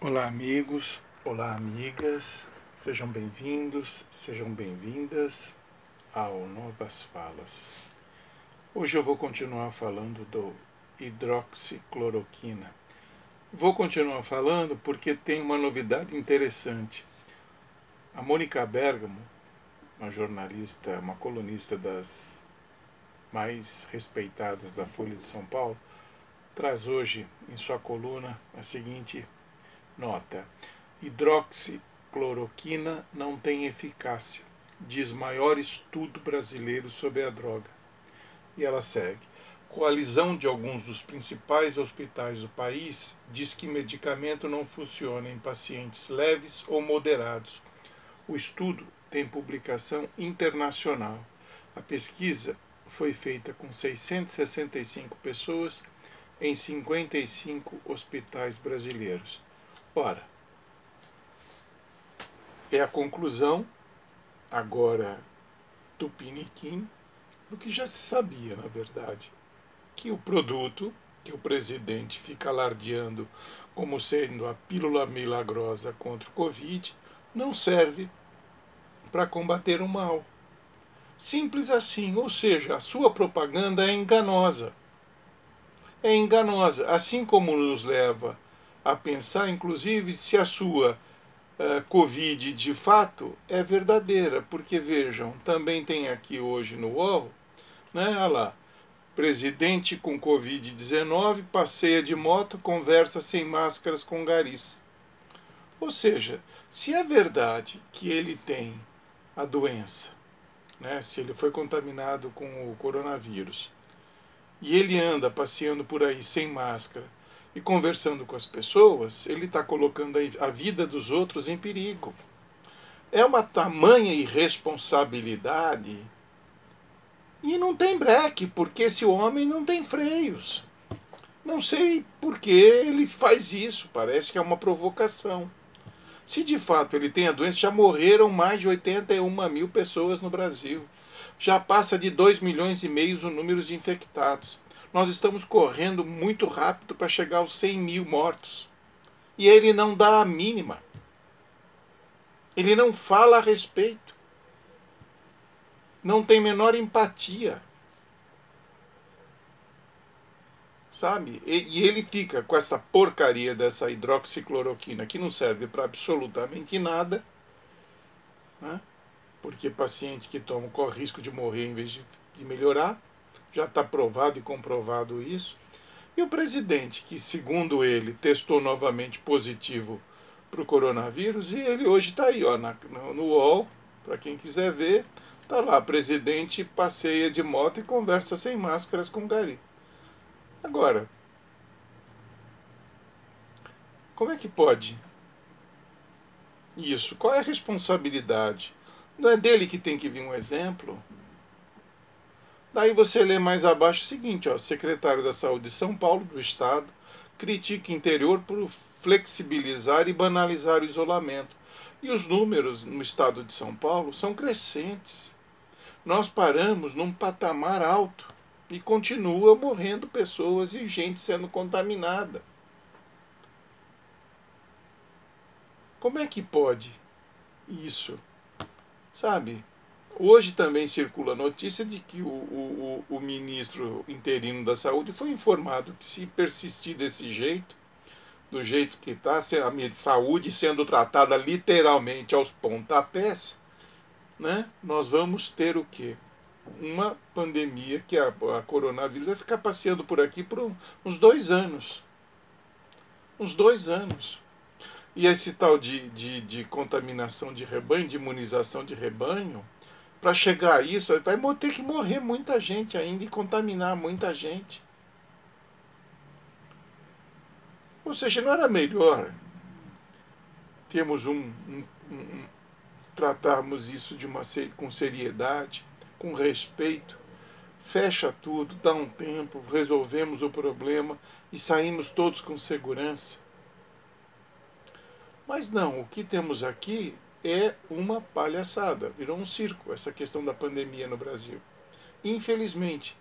Olá, amigos, olá, amigas, sejam bem-vindos, sejam bem-vindas ao Novas Falas. Hoje eu vou continuar falando do hidroxicloroquina. Vou continuar falando porque tem uma novidade interessante. A Mônica Bergamo, uma jornalista, uma colunista das mais respeitadas da Folha de São Paulo, traz hoje em sua coluna a seguinte Nota: hidroxicloroquina não tem eficácia, diz maior estudo brasileiro sobre a droga. E ela segue. Coalizão de alguns dos principais hospitais do país diz que medicamento não funciona em pacientes leves ou moderados. O estudo tem publicação internacional. A pesquisa foi feita com 665 pessoas em 55 hospitais brasileiros. Ora, é a conclusão, agora tupiniquim, do que já se sabia, na verdade, que o produto que o presidente fica alardeando como sendo a pílula milagrosa contra o Covid não serve para combater o mal. Simples assim, ou seja, a sua propaganda é enganosa. É enganosa, assim como nos leva a pensar, inclusive, se a sua uh, Covid de fato é verdadeira. Porque vejam, também tem aqui hoje no UOL, né, olha lá, presidente com Covid-19 passeia de moto, conversa sem máscaras com garis. Ou seja, se é verdade que ele tem a doença, né, se ele foi contaminado com o coronavírus, e ele anda passeando por aí sem máscara, e conversando com as pessoas, ele está colocando a vida dos outros em perigo. É uma tamanha irresponsabilidade. E não tem breque, porque esse homem não tem freios. Não sei por que ele faz isso, parece que é uma provocação. Se de fato ele tem a doença, já morreram mais de 81 mil pessoas no Brasil. Já passa de 2 milhões e meio o número de infectados nós estamos correndo muito rápido para chegar aos 100 mil mortos. E ele não dá a mínima. Ele não fala a respeito. Não tem menor empatia. Sabe? E, e ele fica com essa porcaria dessa hidroxicloroquina que não serve para absolutamente nada. Né? Porque paciente que toma corre risco de morrer em vez de, de melhorar já está provado e comprovado isso. E o presidente, que segundo ele testou novamente positivo para o coronavírus, e ele hoje está aí, ó, na, no UOL, para quem quiser ver, está lá, presidente passeia de moto e conversa sem máscaras com Gari. Agora, como é que pode isso? Qual é a responsabilidade? Não é dele que tem que vir um exemplo? Daí você lê mais abaixo o seguinte, ó, secretário da Saúde de São Paulo, do Estado, critica interior por flexibilizar e banalizar o isolamento. E os números no estado de São Paulo são crescentes. Nós paramos num patamar alto e continua morrendo pessoas e gente sendo contaminada. Como é que pode isso? Sabe? Hoje também circula a notícia de que o, o, o ministro interino da Saúde foi informado que se persistir desse jeito, do jeito que está, a saúde sendo tratada literalmente aos pontapés, né, nós vamos ter o quê? Uma pandemia que a, a coronavírus vai ficar passeando por aqui por uns dois anos. Uns dois anos. E esse tal de, de, de contaminação de rebanho, de imunização de rebanho, para chegar a isso, vai ter que morrer muita gente ainda e contaminar muita gente. Ou seja, não era melhor termos um, um, um tratarmos isso de uma com seriedade, com respeito, fecha tudo, dá um tempo, resolvemos o problema e saímos todos com segurança. Mas não, o que temos aqui é uma palhaçada, virou um circo essa questão da pandemia no Brasil. Infelizmente,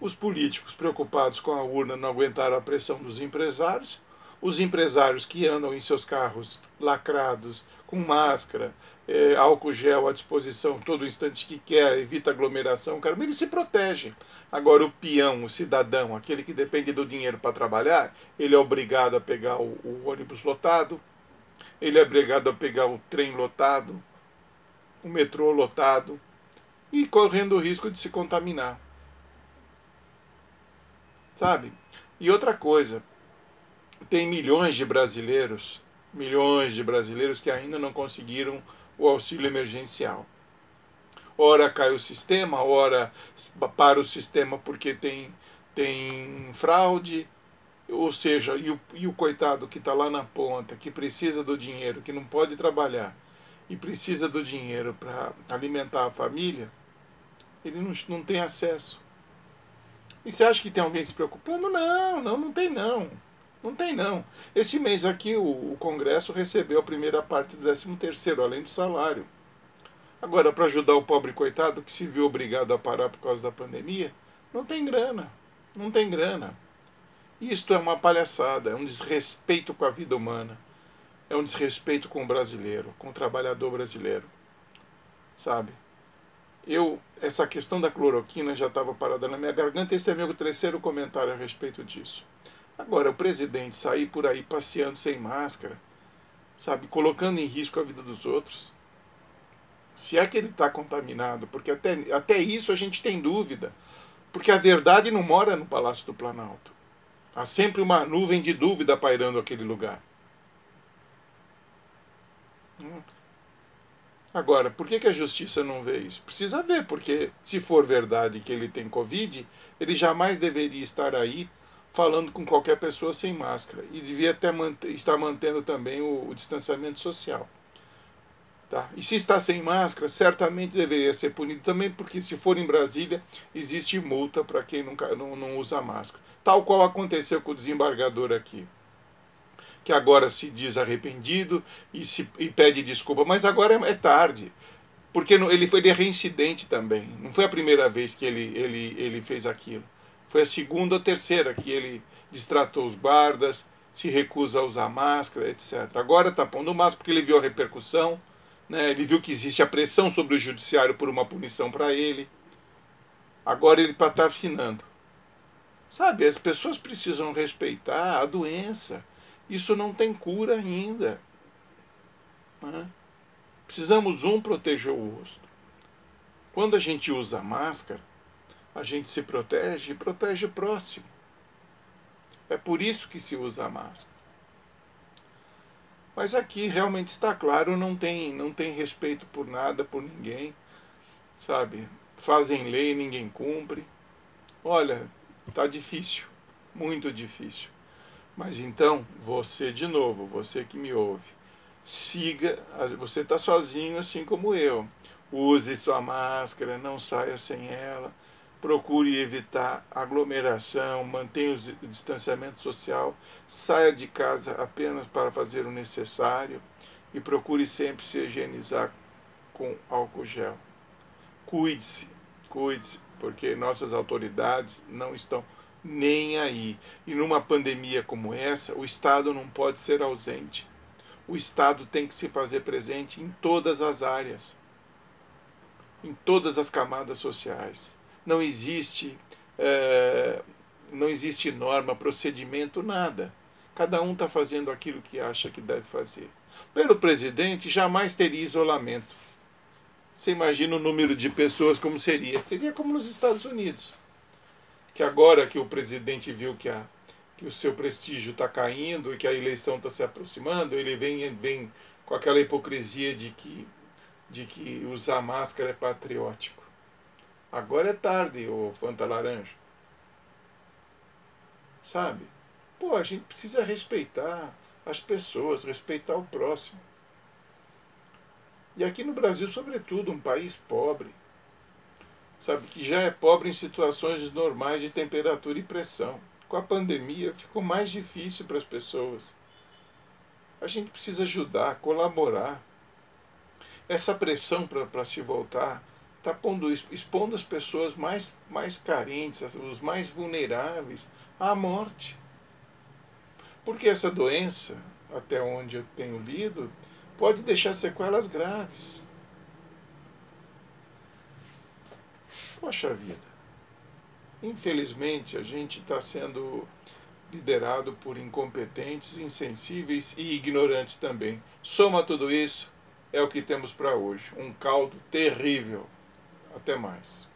os políticos preocupados com a urna não aguentaram a pressão dos empresários, os empresários que andam em seus carros lacrados, com máscara, é, álcool gel à disposição todo instante que quer, evita aglomeração, cara, eles se protegem. Agora, o peão, o cidadão, aquele que depende do dinheiro para trabalhar, ele é obrigado a pegar o, o ônibus lotado, ele é obrigado a pegar o trem lotado, o metrô lotado, e correndo o risco de se contaminar. Sabe? E outra coisa, tem milhões de brasileiros, milhões de brasileiros que ainda não conseguiram o auxílio emergencial. Ora cai o sistema, ora para o sistema porque tem, tem fraude, ou seja, e o, e o coitado que está lá na ponta, que precisa do dinheiro, que não pode trabalhar e precisa do dinheiro para alimentar a família, ele não, não tem acesso. E você acha que tem alguém se preocupando? Não, não, não tem não. Não tem não. Esse mês aqui o, o Congresso recebeu a primeira parte do 13 terceiro, além do salário. Agora, para ajudar o pobre coitado que se viu obrigado a parar por causa da pandemia, não tem grana. Não tem grana. Isto é uma palhaçada, é um desrespeito com a vida humana. É um desrespeito com o brasileiro, com o trabalhador brasileiro. Sabe? Eu, essa questão da cloroquina já estava parada na minha garganta. Esse é meu terceiro comentário a respeito disso. Agora, o presidente sair por aí passeando sem máscara, sabe, colocando em risco a vida dos outros, se é que ele está contaminado, porque até, até isso a gente tem dúvida, porque a verdade não mora no Palácio do Planalto. Há sempre uma nuvem de dúvida pairando aquele lugar. Hum. Agora, por que, a justiça não vê isso? Precisa ver, porque se for verdade que ele tem Covid, ele jamais deveria estar aí falando com qualquer pessoa sem máscara. E devia até manter, estar mantendo também o, o, distanciamento social. Tá? E se está sem máscara, certamente deveria ser punido também, porque se for em Brasília, existe multa para quem nunca, não, não usa máscara. Tal qual aconteceu com o desembargador aqui. Que agora se diz arrependido e, se, e pede desculpa, mas agora é, é tarde porque ele foi é reincidente também. Não foi a primeira vez que ele, ele, ele fez aquilo. Foi a segunda ou terceira que ele distratou os guardas, se recusa a usar máscara, etc. Agora está pondo máscara porque ele viu a repercussão, né? ele viu que existe a pressão sobre o judiciário por uma punição para ele. Agora ele está tá afinando. Sabe, as pessoas precisam respeitar a doença. Isso não tem cura ainda. Né? Precisamos, um, proteger o rosto. Quando a gente usa máscara, a gente se protege e protege o próximo. É por isso que se usa a máscara. Mas aqui realmente está claro, não tem, não tem respeito por nada, por ninguém, sabe? Fazem lei, ninguém cumpre. Olha, está difícil, muito difícil. Mas então, você de novo, você que me ouve, siga, você está sozinho assim como eu. Use sua máscara, não saia sem ela procure evitar aglomeração, mantenha o distanciamento social, saia de casa apenas para fazer o necessário e procure sempre se higienizar com álcool gel. Cuide-se, cuide-se, porque nossas autoridades não estão nem aí. E numa pandemia como essa, o Estado não pode ser ausente. O Estado tem que se fazer presente em todas as áreas, em todas as camadas sociais não existe, é, não existe norma, procedimento, nada. Cada um está fazendo aquilo que acha que deve fazer. Pelo presidente, jamais teria isolamento. Você imagina o número de pessoas como seria? Seria como nos Estados Unidos. Que agora que o presidente viu que, a, que o seu prestígio está caindo e que a eleição está se aproximando, ele vem, vem com aquela hipocrisia de que, de que usar máscara é patriótico. Agora é tarde, ô Fanta Laranja. Sabe? Pô, a gente precisa respeitar as pessoas, respeitar o próximo. E aqui no Brasil, sobretudo, um país pobre, sabe, que já é pobre em situações normais de temperatura e pressão. Com a pandemia ficou mais difícil para as pessoas. A gente precisa ajudar, colaborar. Essa pressão para se voltar está expondo as pessoas mais, mais carentes, os mais vulneráveis, à morte. Porque essa doença, até onde eu tenho lido, pode deixar sequelas graves. Poxa vida. Infelizmente, a gente está sendo liderado por incompetentes, insensíveis e ignorantes também. Soma tudo isso, é o que temos para hoje. Um caldo terrível. Até mais.